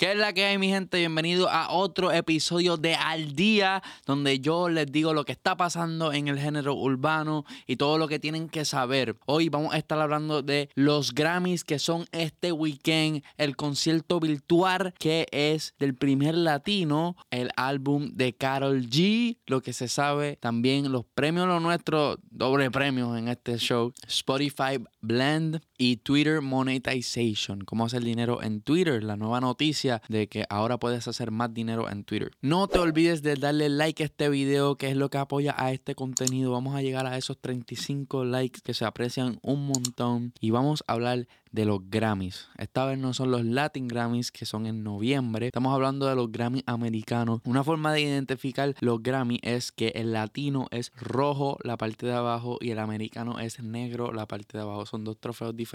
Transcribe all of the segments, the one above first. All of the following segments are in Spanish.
¿Qué es la que hay, mi gente? Bienvenido a otro episodio de Al Día, donde yo les digo lo que está pasando en el género urbano y todo lo que tienen que saber. Hoy vamos a estar hablando de los Grammys que son este weekend, el concierto virtual que es del primer latino, el álbum de Carol G, lo que se sabe también, los premios, los nuestros, doble premios en este show, Spotify Blend y Twitter Monetization, cómo hacer dinero en Twitter, la nueva noticia de que ahora puedes hacer más dinero en Twitter. No te olvides de darle like a este video, que es lo que apoya a este contenido. Vamos a llegar a esos 35 likes que se aprecian un montón. Y vamos a hablar de los Grammys. Esta vez no son los Latin Grammys que son en noviembre. Estamos hablando de los Grammys americanos. Una forma de identificar los Grammys es que el latino es rojo la parte de abajo y el americano es negro la parte de abajo. Son dos trofeos diferentes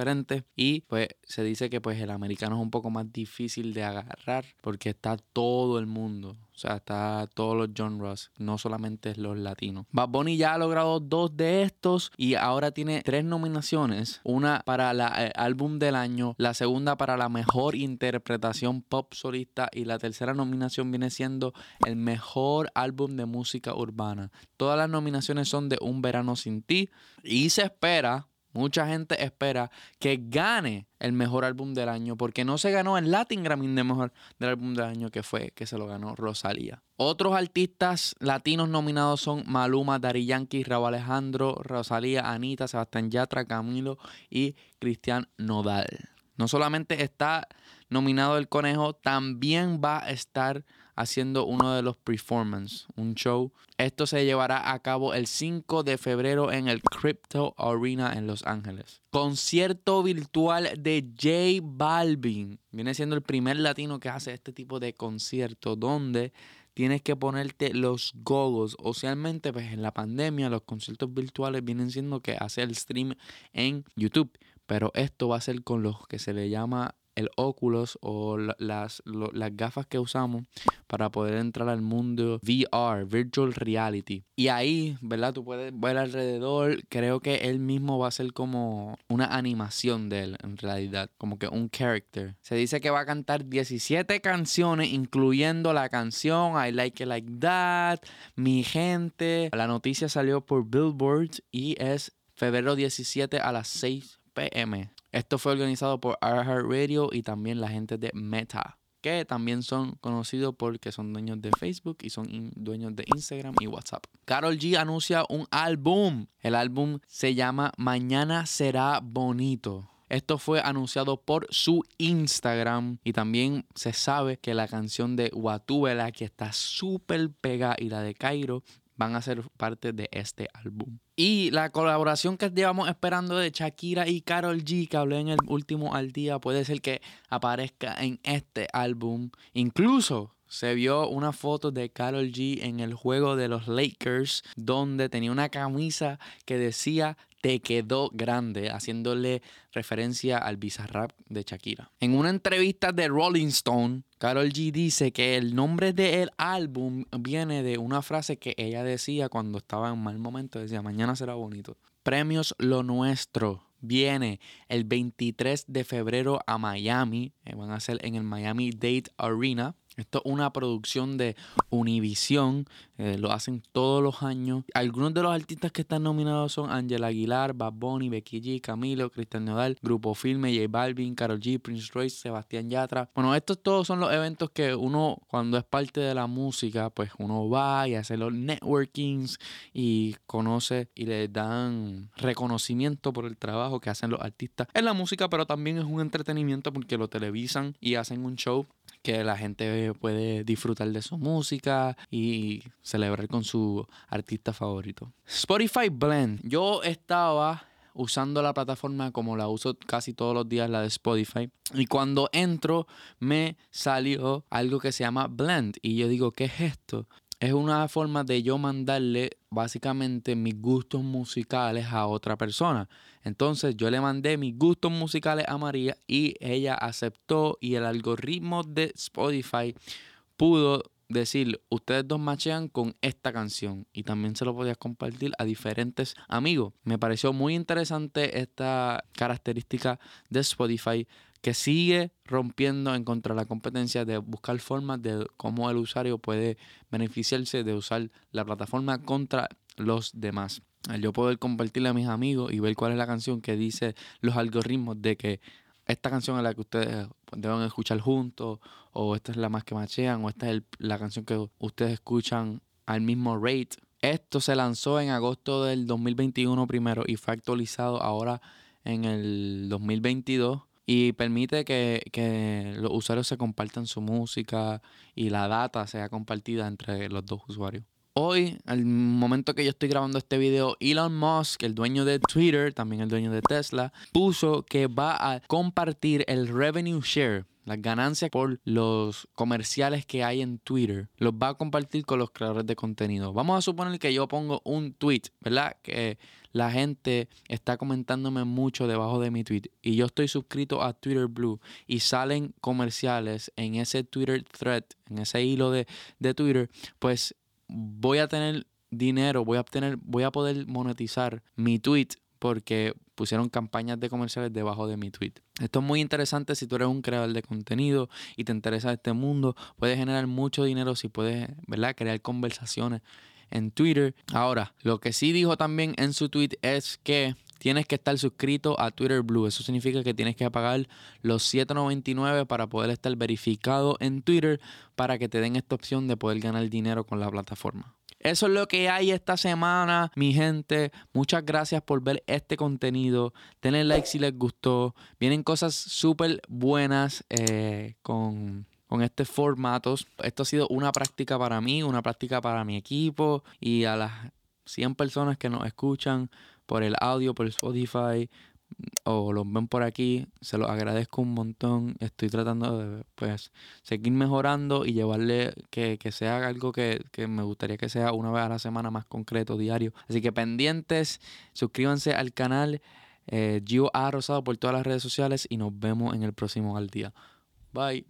y pues se dice que pues el americano es un poco más difícil de agarrar porque está todo el mundo. O sea, está todos los genres, no solamente los latinos. Bad Bunny ya ha logrado dos de estos y ahora tiene tres nominaciones. Una para el eh, álbum del año, la segunda para la mejor interpretación pop solista y la tercera nominación viene siendo el mejor álbum de música urbana. Todas las nominaciones son de Un Verano Sin Ti y se espera Mucha gente espera que gane el mejor álbum del año porque no se ganó el Latin Grammy de mejor del álbum del año que fue que se lo ganó Rosalía. Otros artistas latinos nominados son Maluma, Dari Yankee, Raúl Alejandro, Rosalía, Anita, Sebastián Yatra, Camilo y Cristian Nodal. No solamente está nominado el conejo, también va a estar haciendo uno de los performances, un show. Esto se llevará a cabo el 5 de febrero en el Crypto Arena en Los Ángeles. Concierto virtual de J Balvin. Viene siendo el primer latino que hace este tipo de concierto donde tienes que ponerte los gogos. Usualmente, pues en la pandemia, los conciertos virtuales vienen siendo que hace el stream en YouTube. Pero esto va a ser con los que se le llama el Oculus o las, las gafas que usamos para poder entrar al mundo VR, Virtual Reality. Y ahí, ¿verdad? Tú puedes ver alrededor. Creo que él mismo va a ser como una animación de él, en realidad. Como que un character. Se dice que va a cantar 17 canciones, incluyendo la canción I Like It Like That, Mi Gente. La noticia salió por Billboard y es febrero 17 a las 6 pm. Esto fue organizado por Radio y también la gente de Meta, que también son conocidos porque son dueños de Facebook y son dueños de Instagram y WhatsApp. Carol G anuncia un álbum. El álbum se llama Mañana será bonito. Esto fue anunciado por su Instagram y también se sabe que la canción de Watuela, que está súper pegada, y la de Cairo van a ser parte de este álbum. Y la colaboración que llevamos esperando de Shakira y Carol G, que hablé en el último al día, puede ser que aparezca en este álbum. Incluso se vio una foto de Carol G en el juego de los Lakers, donde tenía una camisa que decía te quedó grande, haciéndole referencia al Bizarrap de Shakira. En una entrevista de Rolling Stone, Carol G dice que el nombre del álbum viene de una frase que ella decía cuando estaba en un mal momento, decía, mañana será bonito. Premios Lo Nuestro viene el 23 de febrero a Miami, eh, van a ser en el Miami Date Arena. Esto es una producción de Univision, eh, lo hacen todos los años. Algunos de los artistas que están nominados son Angela Aguilar, Bad Bunny, Becky G, Camilo, Cristian Nodal, Grupo Filme, J Balvin, Karol G, Prince Royce, Sebastián Yatra. Bueno, estos todos son los eventos que uno, cuando es parte de la música, pues uno va y hace los networkings y conoce y le dan reconocimiento por el trabajo que hacen los artistas en la música, pero también es un entretenimiento porque lo televisan y hacen un show que la gente puede disfrutar de su música y celebrar con su artista favorito. Spotify Blend. Yo estaba usando la plataforma como la uso casi todos los días, la de Spotify. Y cuando entro me salió algo que se llama Blend. Y yo digo, ¿qué es esto? Es una forma de yo mandarle básicamente mis gustos musicales a otra persona. Entonces yo le mandé mis gustos musicales a María y ella aceptó y el algoritmo de Spotify pudo decir, ustedes dos machean con esta canción y también se lo podías compartir a diferentes amigos. Me pareció muy interesante esta característica de Spotify que sigue rompiendo en contra de la competencia de buscar formas de cómo el usuario puede beneficiarse de usar la plataforma contra los demás. Yo poder compartirle a mis amigos y ver cuál es la canción que dice los algoritmos de que esta canción es la que ustedes deben escuchar juntos, o esta es la más que machean, o esta es la canción que ustedes escuchan al mismo rate. Esto se lanzó en agosto del 2021 primero y fue actualizado ahora en el 2022 y permite que, que, los usuarios se compartan su música y la data sea compartida entre los dos usuarios. Hoy, al momento que yo estoy grabando este video, Elon Musk, el dueño de Twitter, también el dueño de Tesla, puso que va a compartir el revenue share, las ganancias por los comerciales que hay en Twitter, los va a compartir con los creadores de contenido. Vamos a suponer que yo pongo un tweet, ¿verdad? Que la gente está comentándome mucho debajo de mi tweet y yo estoy suscrito a Twitter Blue y salen comerciales en ese Twitter thread, en ese hilo de, de Twitter, pues voy a tener dinero, voy a obtener, voy a poder monetizar mi tweet porque pusieron campañas de comerciales debajo de mi tweet. Esto es muy interesante si tú eres un creador de contenido y te interesa este mundo. Puedes generar mucho dinero si puedes, ¿verdad? Crear conversaciones en Twitter. Ahora, lo que sí dijo también en su tweet es que tienes que estar suscrito a Twitter Blue. Eso significa que tienes que pagar los 7.99 para poder estar verificado en Twitter para que te den esta opción de poder ganar dinero con la plataforma. Eso es lo que hay esta semana, mi gente. Muchas gracias por ver este contenido. Denle like si les gustó. Vienen cosas súper buenas eh, con con este formato. Esto ha sido una práctica para mí, una práctica para mi equipo y a las 100 personas que nos escuchan por el audio, por Spotify o los ven por aquí, se los agradezco un montón. Estoy tratando de pues seguir mejorando y llevarle que, que sea algo que, que, me gustaría que sea una vez a la semana más concreto, diario. Así que pendientes, suscríbanse al canal. Eh, Gio A. Rosado por todas las redes sociales y nos vemos en el próximo al día. Bye.